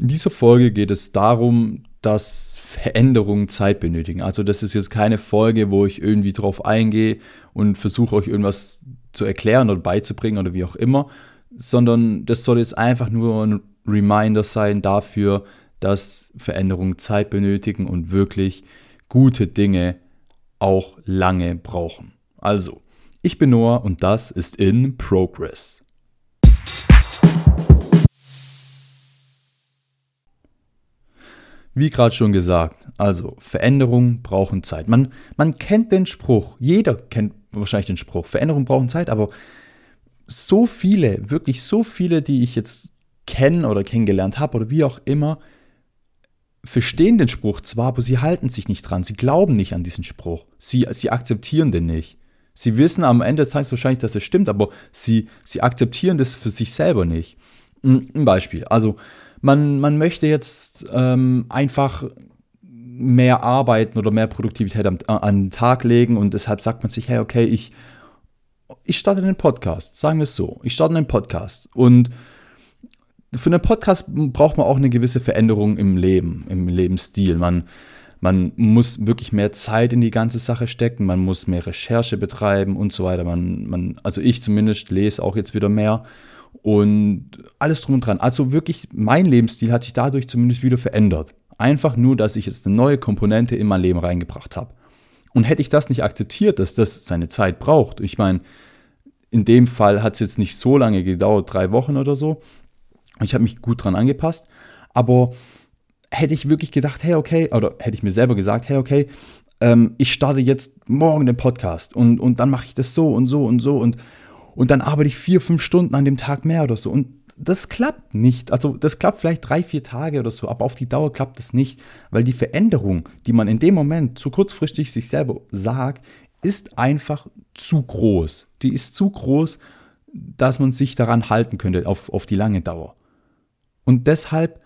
In dieser Folge geht es darum, dass Veränderungen Zeit benötigen. Also das ist jetzt keine Folge, wo ich irgendwie drauf eingehe und versuche euch irgendwas zu erklären oder beizubringen oder wie auch immer, sondern das soll jetzt einfach nur ein Reminder sein dafür, dass Veränderungen Zeit benötigen und wirklich gute Dinge auch lange brauchen. Also, ich bin Noah und das ist in Progress. Wie gerade schon gesagt, also Veränderungen brauchen Zeit. Man, man kennt den Spruch, jeder kennt wahrscheinlich den Spruch, Veränderungen brauchen Zeit, aber so viele, wirklich so viele, die ich jetzt kenne oder kennengelernt habe oder wie auch immer, verstehen den Spruch zwar, aber sie halten sich nicht dran, sie glauben nicht an diesen Spruch, sie, sie akzeptieren den nicht. Sie wissen am Ende des Tages wahrscheinlich, dass es stimmt, aber sie, sie akzeptieren das für sich selber nicht. Ein Beispiel, also man, man möchte jetzt ähm, einfach mehr arbeiten oder mehr Produktivität am, äh, an den Tag legen und deshalb sagt man sich, hey, okay, ich, ich starte einen Podcast, sagen wir es so, ich starte einen Podcast und für einen Podcast braucht man auch eine gewisse Veränderung im Leben, im Lebensstil. Man, man muss wirklich mehr Zeit in die ganze Sache stecken, man muss mehr Recherche betreiben und so weiter. Man, man, also ich zumindest lese auch jetzt wieder mehr und alles drum und dran. Also wirklich, mein Lebensstil hat sich dadurch zumindest wieder verändert. Einfach nur, dass ich jetzt eine neue Komponente in mein Leben reingebracht habe. Und hätte ich das nicht akzeptiert, dass das seine Zeit braucht, ich meine, in dem Fall hat es jetzt nicht so lange gedauert, drei Wochen oder so. Ich habe mich gut dran angepasst, aber hätte ich wirklich gedacht, hey, okay, oder hätte ich mir selber gesagt, hey, okay, ähm, ich starte jetzt morgen den Podcast und, und dann mache ich das so und so und so und und dann arbeite ich vier, fünf Stunden an dem Tag mehr oder so. Und das klappt nicht. Also das klappt vielleicht drei, vier Tage oder so, aber auf die Dauer klappt das nicht, weil die Veränderung, die man in dem Moment zu kurzfristig sich selber sagt, ist einfach zu groß. Die ist zu groß, dass man sich daran halten könnte auf, auf die lange Dauer. Und deshalb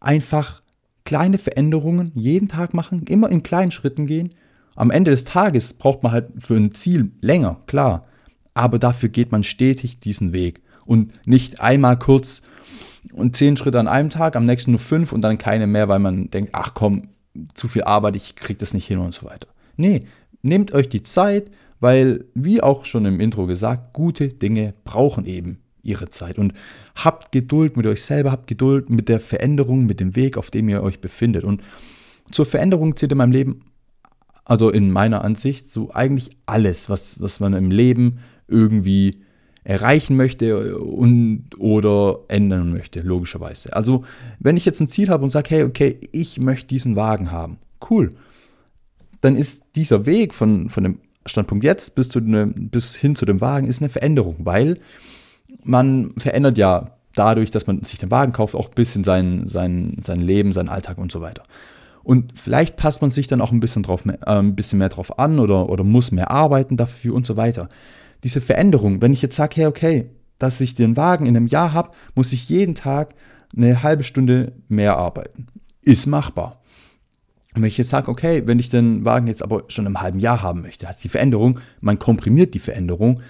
einfach kleine Veränderungen jeden Tag machen, immer in kleinen Schritten gehen. Am Ende des Tages braucht man halt für ein Ziel länger, klar aber dafür geht man stetig diesen Weg und nicht einmal kurz und zehn Schritte an einem Tag, am nächsten nur fünf und dann keine mehr, weil man denkt, ach komm, zu viel Arbeit, ich krieg das nicht hin und so weiter. Nee, nehmt euch die Zeit, weil, wie auch schon im Intro gesagt, gute Dinge brauchen eben ihre Zeit. Und habt Geduld mit euch selber, habt Geduld mit der Veränderung, mit dem Weg, auf dem ihr euch befindet. Und zur Veränderung zählt in meinem Leben, also in meiner Ansicht, so eigentlich alles, was, was man im Leben irgendwie erreichen möchte und oder ändern möchte, logischerweise. Also, wenn ich jetzt ein Ziel habe und sage, hey, okay, ich möchte diesen Wagen haben, cool, dann ist dieser Weg von, von dem Standpunkt jetzt bis, zu ne, bis hin zu dem Wagen ist eine Veränderung, weil man verändert ja dadurch, dass man sich den Wagen kauft, auch ein bisschen sein, sein, sein Leben, seinen Alltag und so weiter. Und vielleicht passt man sich dann auch ein bisschen, drauf, äh, ein bisschen mehr drauf an oder, oder muss mehr arbeiten dafür und so weiter diese Veränderung, wenn ich jetzt sage, hey, okay, dass ich den Wagen in einem Jahr habe, muss ich jeden Tag eine halbe Stunde mehr arbeiten. Ist machbar. Und wenn ich jetzt sage, okay, wenn ich den Wagen jetzt aber schon im halben Jahr haben möchte, hat die Veränderung, man komprimiert die Veränderung,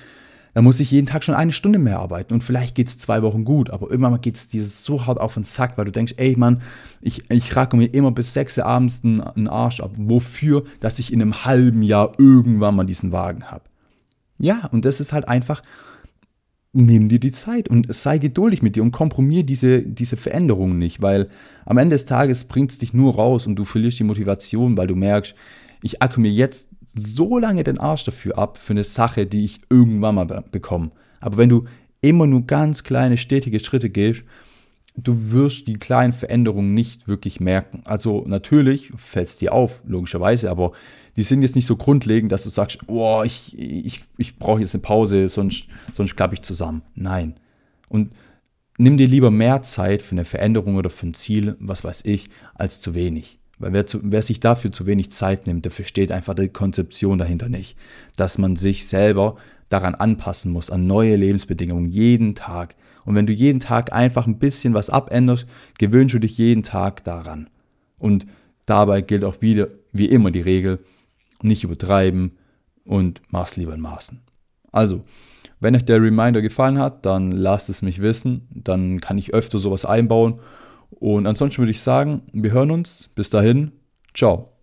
dann muss ich jeden Tag schon eine Stunde mehr arbeiten und vielleicht geht es zwei Wochen gut, aber irgendwann geht es dir so hart auf den Sack, weil du denkst, ey Mann, ich, ich racke mir immer bis sechs Uhr abends einen Arsch ab. Wofür? Dass ich in einem halben Jahr irgendwann mal diesen Wagen habe. Ja, und das ist halt einfach, nimm dir die Zeit und sei geduldig mit dir und kompromier diese, diese Veränderungen nicht, weil am Ende des Tages bringt es dich nur raus und du verlierst die Motivation, weil du merkst, ich acke mir jetzt so lange den Arsch dafür ab, für eine Sache, die ich irgendwann mal bekomme. Aber wenn du immer nur ganz kleine, stetige Schritte gehst, du wirst die kleinen Veränderungen nicht wirklich merken. Also natürlich fällt es dir auf, logischerweise, aber die sind jetzt nicht so grundlegend, dass du sagst, oh, ich, ich, ich brauche jetzt eine Pause, sonst, sonst klappe ich zusammen. Nein. Und nimm dir lieber mehr Zeit für eine Veränderung oder für ein Ziel, was weiß ich, als zu wenig. Weil wer, zu, wer sich dafür zu wenig Zeit nimmt, der versteht einfach die Konzeption dahinter nicht. Dass man sich selber daran anpassen muss, an neue Lebensbedingungen, jeden Tag. Und wenn du jeden Tag einfach ein bisschen was abänderst, gewöhnst du dich jeden Tag daran. Und dabei gilt auch wieder, wie immer die Regel, nicht übertreiben und mach's lieber in Maßen. Also, wenn euch der Reminder gefallen hat, dann lasst es mich wissen. Dann kann ich öfter sowas einbauen. Und ansonsten würde ich sagen, wir hören uns. Bis dahin, ciao.